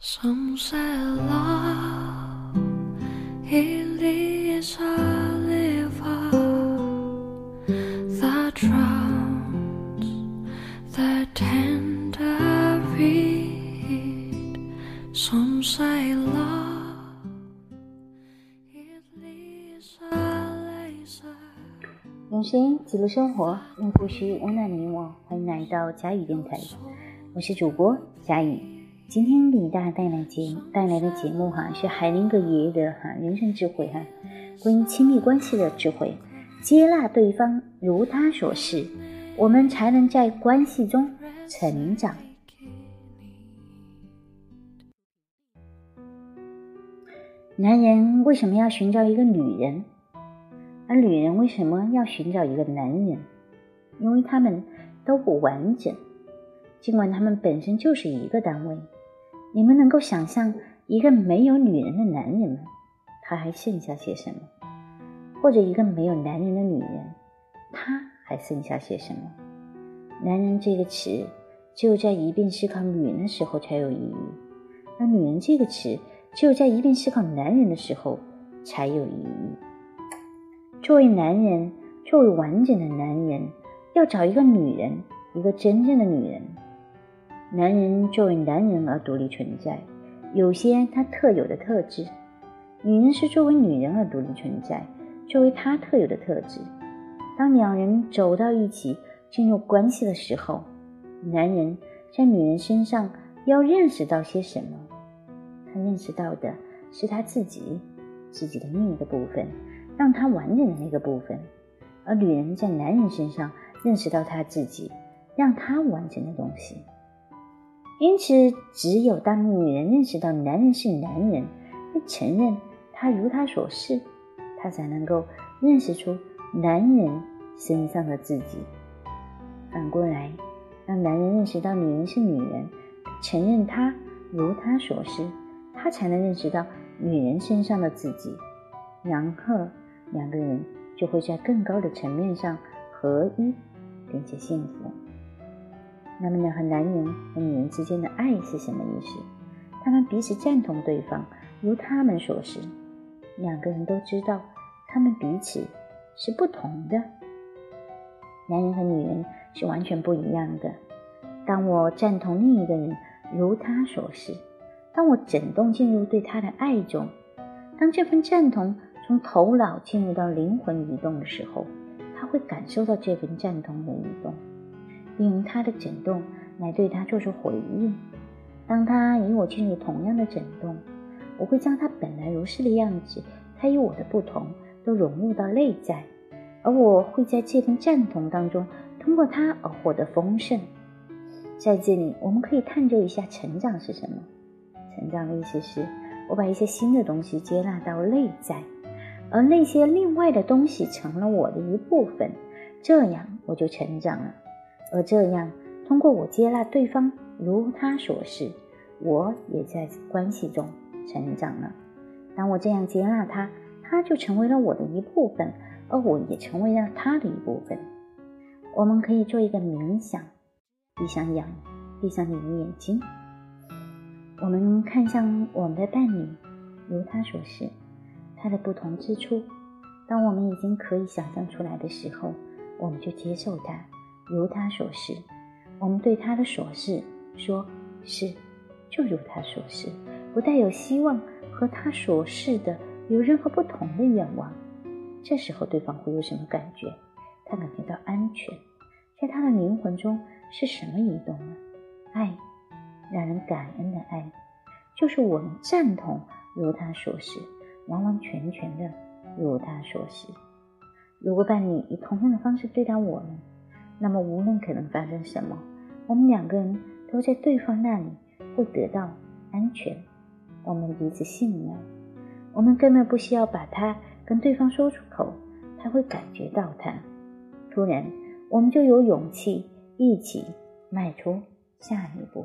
Some say love it is a river that drowns the tender reed. Some say love it leaves a laser. 用声音记录生活，用故事温暖你我。欢迎来到佳宇电台，我是主播佳宇。今天给大家带来节带来的节目哈，是海林格爷爷的哈人生智慧哈，关于亲密关系的智慧，接纳对方如他所示，我们才能在关系中成长。男人为什么要寻找一个女人，而女人为什么要寻找一个男人？因为他们都不完整，尽管他们本身就是一个单位。你们能够想象一个没有女人的男人吗？他还剩下些什么？或者一个没有男人的女人，他还剩下些什么？男人这个词，只有在一边思考女人的时候才有意义；而女人这个词，只有在一边思考男人的时候才有意义。作为男人，作为完整的男人，要找一个女人，一个真正的女人。男人作为男人而独立存在，有些他特有的特质；女人是作为女人而独立存在，作为她特有的特质。当两人走到一起，进入关系的时候，男人在女人身上要认识到些什么？他认识到的是他自己，自己的另一个部分，让他完整的那个部分；而女人在男人身上认识到他自己，让他完整的东西。因此，只有当女人认识到男人是男人，承认他如他所示，她才能够认识出男人身上的自己。反过来，当男人认识到女人是女人，承认她如他所示，他才能认识到女人身上的自己。然后，两个人就会在更高的层面上合一，并且幸福。那么呢？和男人和女人之间的爱是什么意思？他们彼此赞同对方，如他们所示。两个人都知道，他们彼此是不同的。男人和女人是完全不一样的。当我赞同另一个人如他所示，当我整动进入对他的爱中，当这份赞同从头脑进入到灵魂移动的时候，他会感受到这份赞同的移动。并用他的震动来对他做出回应。当他与我进入同样的震动，我会将他本来如是的样子，他与我的不同，都融入到内在，而我会在这份赞同当中，通过他而获得丰盛。在这里，我们可以探究一下成长是什么。成长的意思是我把一些新的东西接纳到内在，而那些另外的东西成了我的一部分，这样我就成长了。而这样，通过我接纳对方如他所示，我也在关系中成长了。当我这样接纳他，他就成为了我的一部分，而我也成为了他的一部分。我们可以做一个冥想，闭上眼，闭上你的眼睛，我们看向我们的伴侣如他所示，他的不同之处。当我们已经可以想象出来的时候，我们就接受他。如他所示，我们对他的所示说：“是，就如他所示，不带有希望和他所示的有任何不同的愿望。”这时候，对方会有什么感觉？他感觉到安全，在他的灵魂中是什么移动呢？爱，让人感恩的爱，就是我们赞同如他所示，完完全全的如他所示。如果伴侣以同样的方式对待我们，那么，无论可能发生什么，我们两个人都在对方那里会得到安全。我们彼此信任，我们根本不需要把它跟对方说出口，他会感觉到它。突然，我们就有勇气一起迈出下一步。